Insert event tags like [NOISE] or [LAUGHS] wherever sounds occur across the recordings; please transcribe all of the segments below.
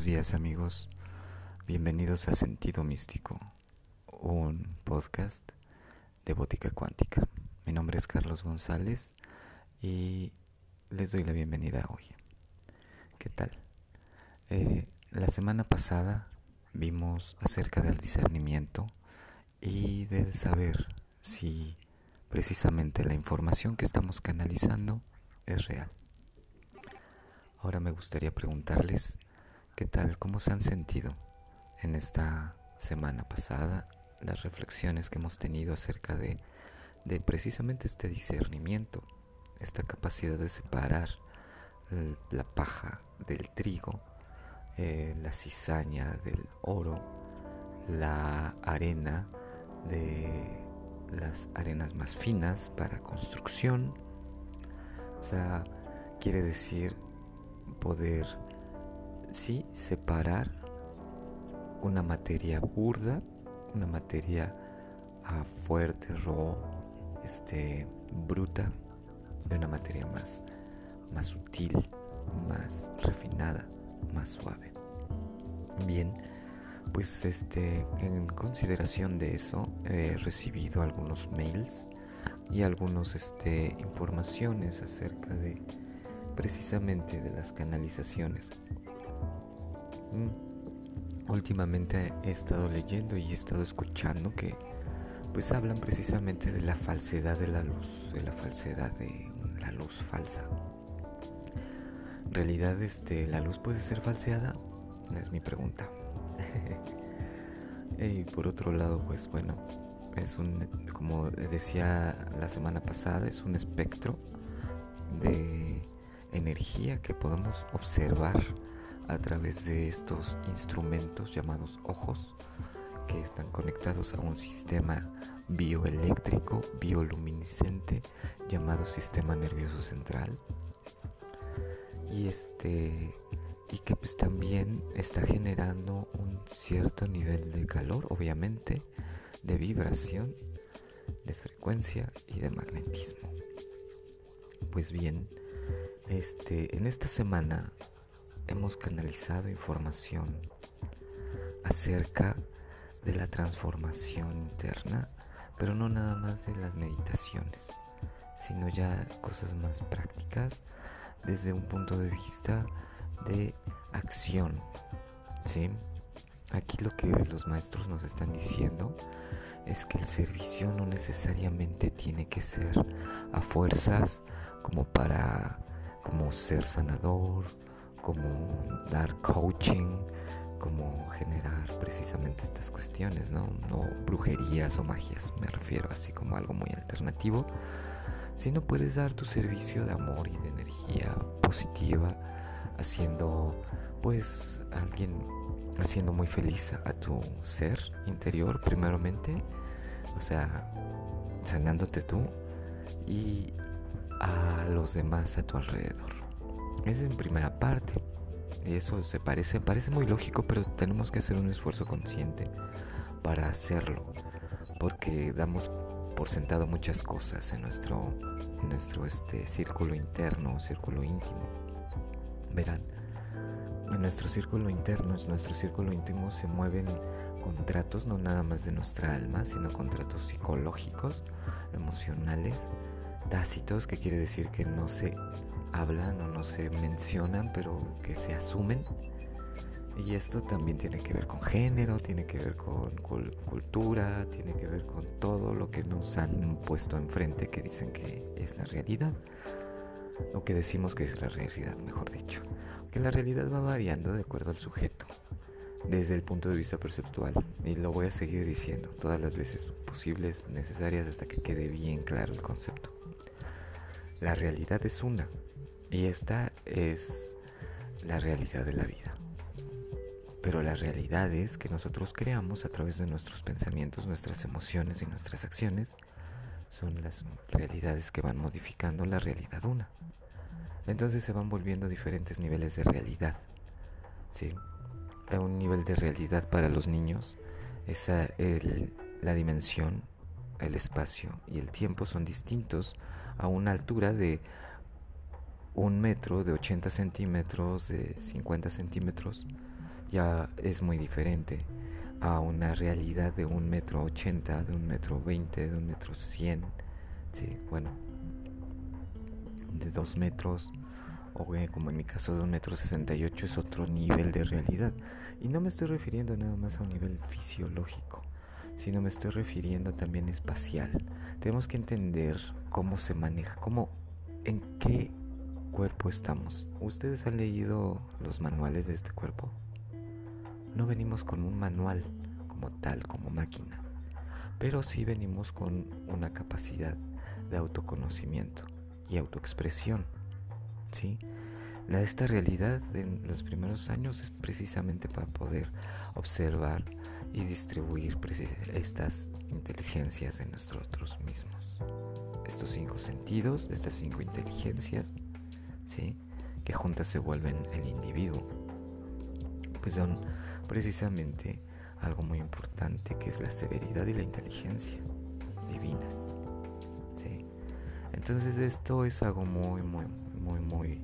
Buenos días amigos, bienvenidos a Sentido Místico, un podcast de Bótica Cuántica. Mi nombre es Carlos González y les doy la bienvenida hoy. ¿Qué tal? Eh, la semana pasada vimos acerca del discernimiento y del saber si precisamente la información que estamos canalizando es real. Ahora me gustaría preguntarles qué tal, cómo se han sentido en esta semana pasada, las reflexiones que hemos tenido acerca de, precisamente este discernimiento, esta capacidad de separar la paja del trigo, eh, la cizaña del oro, la arena de las arenas más finas para construcción. O sea, quiere decir poder, sí, separar una materia burda, una materia ah, fuerte, raw, este, bruta, de una materia más, más sutil, más refinada, más suave. Bien, pues este, en consideración de eso, he recibido algunos mails y algunas este, informaciones acerca de precisamente de las canalizaciones. Mm. Últimamente he estado leyendo y he estado escuchando que pues hablan precisamente de la falsedad de la luz, de la falsedad de la luz falsa. ¿En realidad este, la luz puede ser falseada? Es mi pregunta. [LAUGHS] y por otro lado, pues bueno, es un, como decía la semana pasada, es un espectro de energía que podemos observar a través de estos instrumentos llamados ojos que están conectados a un sistema bioeléctrico bioluminiscente llamado sistema nervioso central. Y este y que pues también está generando un cierto nivel de calor obviamente de vibración de frecuencia y de magnetismo. Pues bien este, en esta semana hemos canalizado información acerca de la transformación interna, pero no nada más de las meditaciones, sino ya cosas más prácticas desde un punto de vista de acción. ¿sí? Aquí lo que los maestros nos están diciendo es que el servicio no necesariamente tiene que ser a fuerzas como para como ser sanador, como dar coaching, como generar precisamente estas cuestiones, ¿no? No brujerías o magias, me refiero así como algo muy alternativo, sino puedes dar tu servicio de amor y de energía positiva, haciendo pues alguien, haciendo muy feliz a tu ser interior primeramente, o sea, sanándote tú y a los demás a tu alrededor. Es en primera parte. Y eso se parece, parece muy lógico, pero tenemos que hacer un esfuerzo consciente para hacerlo. Porque damos por sentado muchas cosas en nuestro, nuestro este, círculo interno, círculo íntimo. Verán, en nuestro círculo interno, en nuestro círculo íntimo se mueven contratos no nada más de nuestra alma, sino contratos psicológicos, emocionales, tácitos, que quiere decir que no se hablan o no se mencionan, pero que se asumen. Y esto también tiene que ver con género, tiene que ver con cultura, tiene que ver con todo lo que nos han puesto enfrente que dicen que es la realidad. O que decimos que es la realidad, mejor dicho. Que la realidad va variando de acuerdo al sujeto, desde el punto de vista perceptual. Y lo voy a seguir diciendo todas las veces posibles, necesarias, hasta que quede bien claro el concepto. La realidad es una y esta es la realidad de la vida. Pero la realidad es que nosotros creamos a través de nuestros pensamientos, nuestras emociones y nuestras acciones son las realidades que van modificando la realidad una. Entonces se van volviendo diferentes niveles de realidad. ¿sí? Un nivel de realidad para los niños es la dimensión, el espacio y el tiempo son distintos a una altura de un metro, de 80 centímetros, de 50 centímetros, ya es muy diferente a una realidad de un metro ochenta, de un metro veinte, de un metro cien, sí, bueno, de dos metros, o como en mi caso de un metro sesenta y ocho es otro nivel de realidad. Y no me estoy refiriendo nada más a un nivel fisiológico, sino me estoy refiriendo también espacial. Tenemos que entender cómo se maneja, cómo, en qué cuerpo estamos. ¿Ustedes han leído los manuales de este cuerpo? No venimos con un manual como tal, como máquina, pero sí venimos con una capacidad de autoconocimiento y autoexpresión. ¿sí? La, esta realidad en los primeros años es precisamente para poder observar y distribuir estas inteligencias en nosotros mismos. Estos cinco sentidos, estas cinco inteligencias, que juntas se vuelven el individuo, pues son precisamente algo muy importante que es la severidad y la inteligencia divinas. ¿sí? Entonces esto es algo muy, muy, muy, muy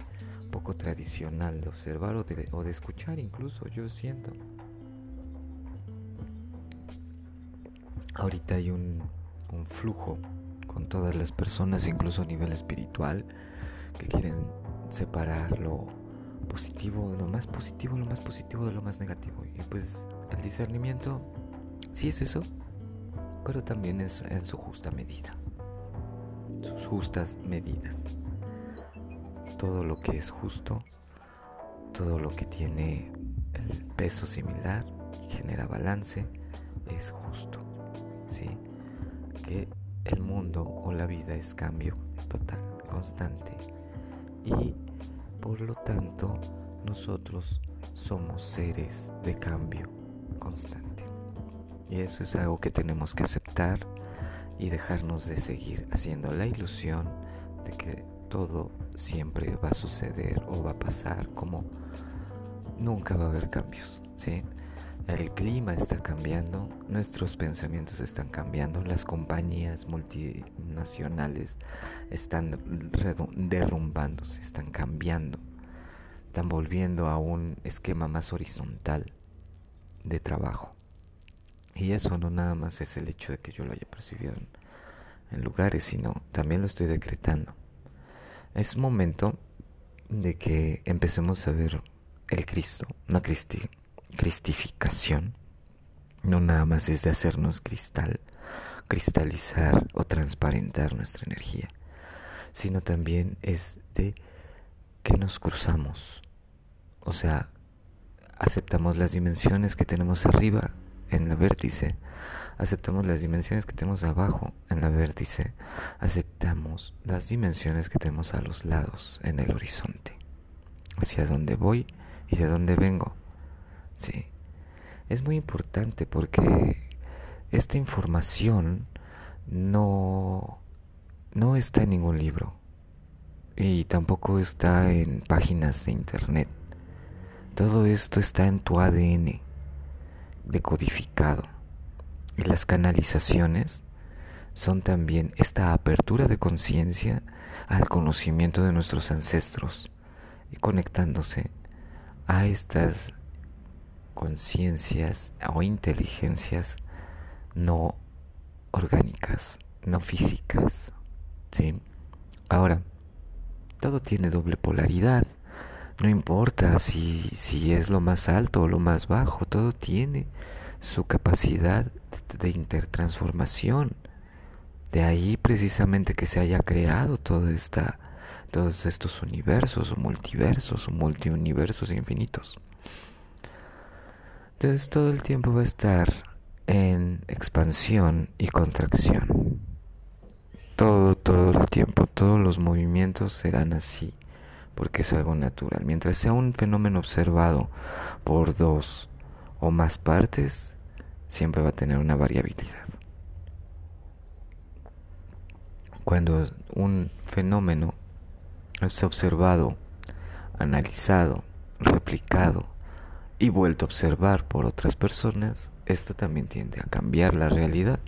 poco tradicional de observar o de, o de escuchar incluso, yo siento. Ahorita hay un, un flujo con todas las personas, incluso a nivel espiritual, que quieren separar lo positivo, lo más positivo, lo más positivo de lo más negativo. Y pues el discernimiento sí es eso, pero también es en su justa medida. Sus justas medidas. Todo lo que es justo, todo lo que tiene el peso similar genera balance, es justo. ¿Sí? Que el mundo o la vida es cambio total, constante. Y por lo tanto, nosotros somos seres de cambio constante. Y eso es algo que tenemos que aceptar y dejarnos de seguir haciendo la ilusión de que todo siempre va a suceder o va a pasar como nunca va a haber cambios, ¿sí? El clima está cambiando, nuestros pensamientos están cambiando, las compañías multinacionales están derrumbándose, están cambiando, están volviendo a un esquema más horizontal de trabajo. Y eso no nada más es el hecho de que yo lo haya percibido en, lugares, sino también lo estoy decretando. Es momento de que empecemos a ver el Cristo, una cristi cristificación no nada más es de hacernos cristal, cristalizar o transparentar nuestra energía, sino también es de que nos cruzamos. O sea, aceptamos las dimensiones que tenemos arriba en la vértice, aceptamos las dimensiones que tenemos abajo en la vértice, aceptamos las dimensiones que tenemos a los lados en el horizonte, hacia dónde voy y de dónde vengo. Sí. Es muy importante porque esta información no, no está en ningún libro y tampoco está en páginas de internet. Todo esto está en tu ADN decodificado. Y las canalizaciones son también esta apertura de conciencia al conocimiento de nuestros ancestros y conectándose a estas conciencias o inteligencias no orgánicas, no físicas. ¿sí? Ahora, todo tiene doble polaridad. No importa si, si es lo más alto o lo más bajo, todo tiene su capacidad de intertransformación. De ahí precisamente que se haya creado toda esta, todos estos universos multiversos multiuniversos infinitos. Entonces todo el tiempo va a estar en expansión y contracción. Todo, todo el tiempo, todos los movimientos serán así, porque es algo natural. Mientras sea un fenómeno observado por dos o más partes, siempre va a tener una variabilidad. Cuando un fenómeno es observado, analizado, replicado, y vuelto a observar por otras personas, esto también tiende a cambiar la realidad,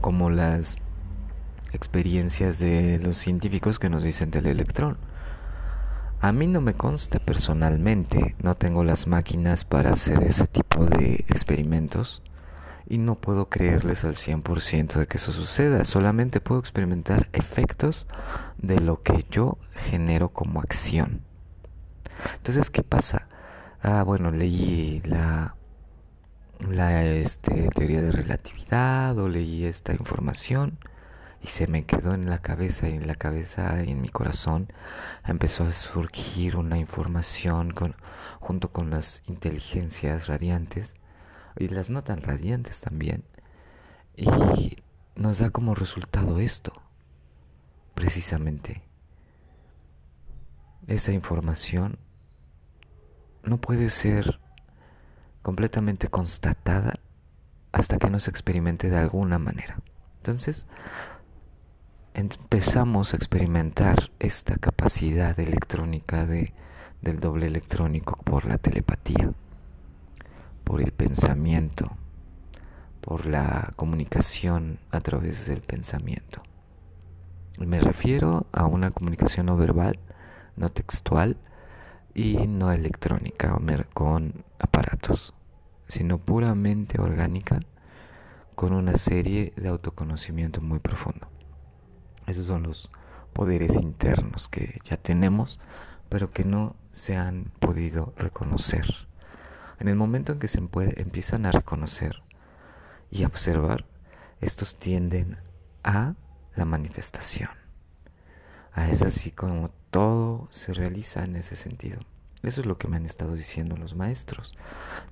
como las experiencias de los científicos que nos dicen del electrón. A mí no me consta personalmente, no tengo las máquinas para hacer ese tipo de experimentos y no puedo creerles al 100% de que eso suceda, solamente puedo experimentar efectos de lo que yo genero como acción. Entonces, ¿qué pasa? Ah, bueno, leí la la este, teoría de relatividad o leí esta información y se me quedó en la cabeza y en la cabeza y en mi corazón. Empezó a surgir una información junto con las inteligencias radiantes y las no tan radiantes también. Y nos da como resultado esto precisamente. Esa información no puede ser completamente constatada hasta que no se experimente de alguna manera. Entonces, empezamos a experimentar esta capacidad electrónica de, del doble electrónico por la telepatía, por el pensamiento, por la comunicación a través del pensamiento. Me refiero a una comunicación no verbal, no textual y no electrónica con aparatos sino puramente orgánica, con una serie de autoconocimiento muy profundo. Esos son los poderes internos que ya tenemos, pero que no se han podido reconocer. En el momento en que se empiezan a reconocer y a observar, estos tienden a la manifestación. A es así como todo se realiza en ese sentido. Eso es lo que me han estado diciendo los maestros.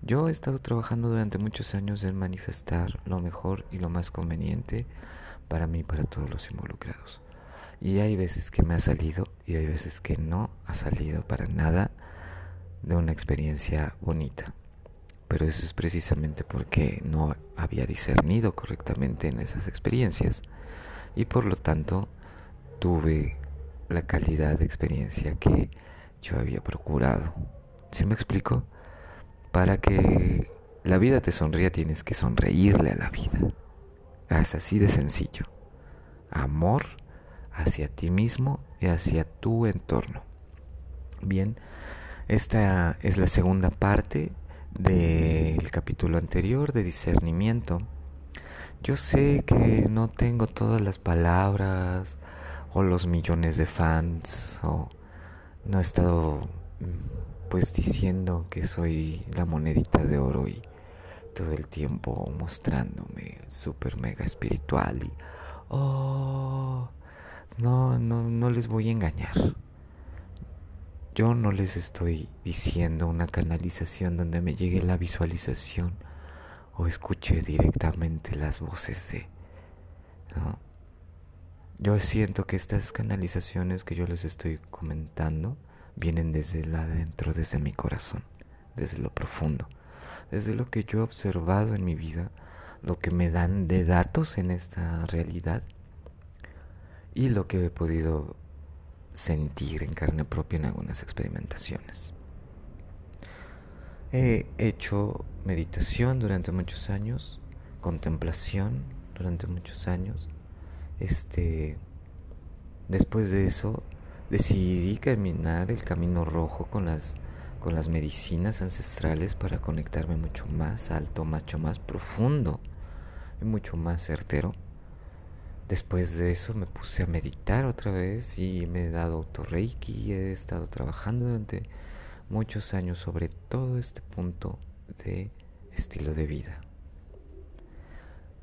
Yo he estado trabajando durante muchos años en manifestar lo mejor y lo más conveniente para mí y para todos los involucrados. Y hay veces que me ha salido y hay veces que no ha salido para nada de una experiencia bonita. Pero eso es precisamente porque no había discernido correctamente en esas experiencias y por lo tanto tuve la calidad de experiencia que yo había procurado. ¿Sí me explico? Para que la vida te sonría tienes que sonreírle a la vida. Es así de sencillo. Amor hacia ti mismo y hacia tu entorno. Bien, esta es la segunda parte del capítulo anterior de discernimiento. Yo sé que no tengo todas las palabras o los millones de fans o no he estado mm, pues diciendo que soy la monedita de oro y todo el tiempo mostrándome súper mega espiritual y oh no no no les voy a engañar yo no les estoy diciendo una canalización donde me llegue la visualización o escuche directamente las voces de ¿no? Yo siento que estas canalizaciones que yo les estoy comentando vienen desde el adentro, desde mi corazón, desde lo profundo, desde lo que yo he observado en mi vida, lo que me dan de datos en esta realidad y lo que he podido sentir en carne propia en algunas experimentaciones. He hecho meditación durante muchos años, contemplación durante muchos años, este, después de eso, decidí caminar el camino rojo con las, con las medicinas ancestrales para conectarme mucho más alto, mucho más profundo y mucho más certero. Después de eso me puse a meditar otra vez y me he dado autorreiki y he estado trabajando durante muchos años sobre todo este punto de estilo de vida,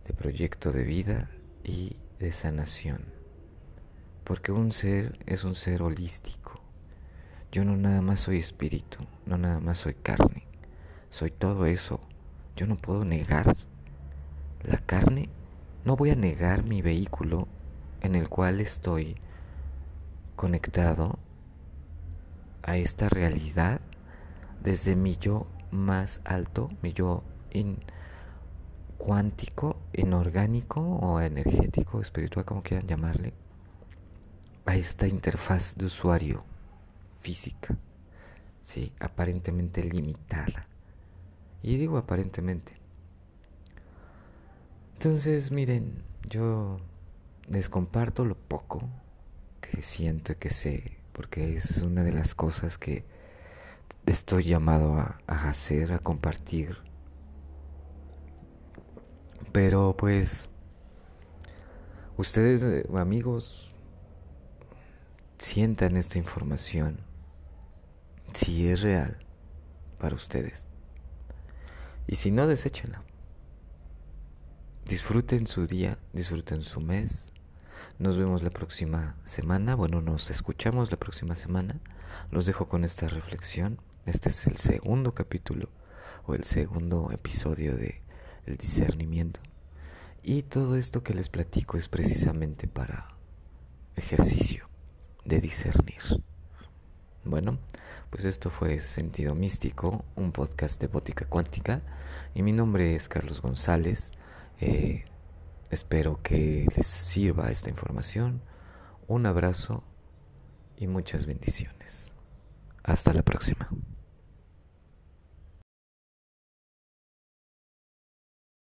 de proyecto de vida y de sanación. Porque un ser es un ser holístico. Yo no nada más soy espíritu, no nada más soy carne. Soy todo eso. Yo no puedo negar la carne. No voy a negar mi vehículo en el cual estoy conectado a esta realidad desde mi yo más alto, mi yo in, cuántico, inorgánico o energético, espiritual, como quieran llamarle, a esta interfaz de usuario física, ¿sí? aparentemente limitada. Y digo aparentemente. Entonces, miren, yo les comparto lo poco que siento y que sé porque esa es una de las cosas que estoy llamado a, a hacer, a compartir. Pero pues, ustedes, eh, amigos, sientan esta información si es real para ustedes. Y si no, deséchenla. Disfruten su día, disfruten su mes. Nos vemos la próxima semana. Bueno, nos escuchamos la próxima semana. Los dejo con esta reflexión. Este es el segundo capítulo o el segundo episodio de El discernimiento. Y todo esto que les platico es precisamente para ejercicio de discernir. Bueno, pues esto fue Sentido Místico, un podcast de Bótica Cuántica. Y mi nombre es Carlos González. Eh, espero que les sirva esta información. Un abrazo y muchas bendiciones. Hasta la próxima.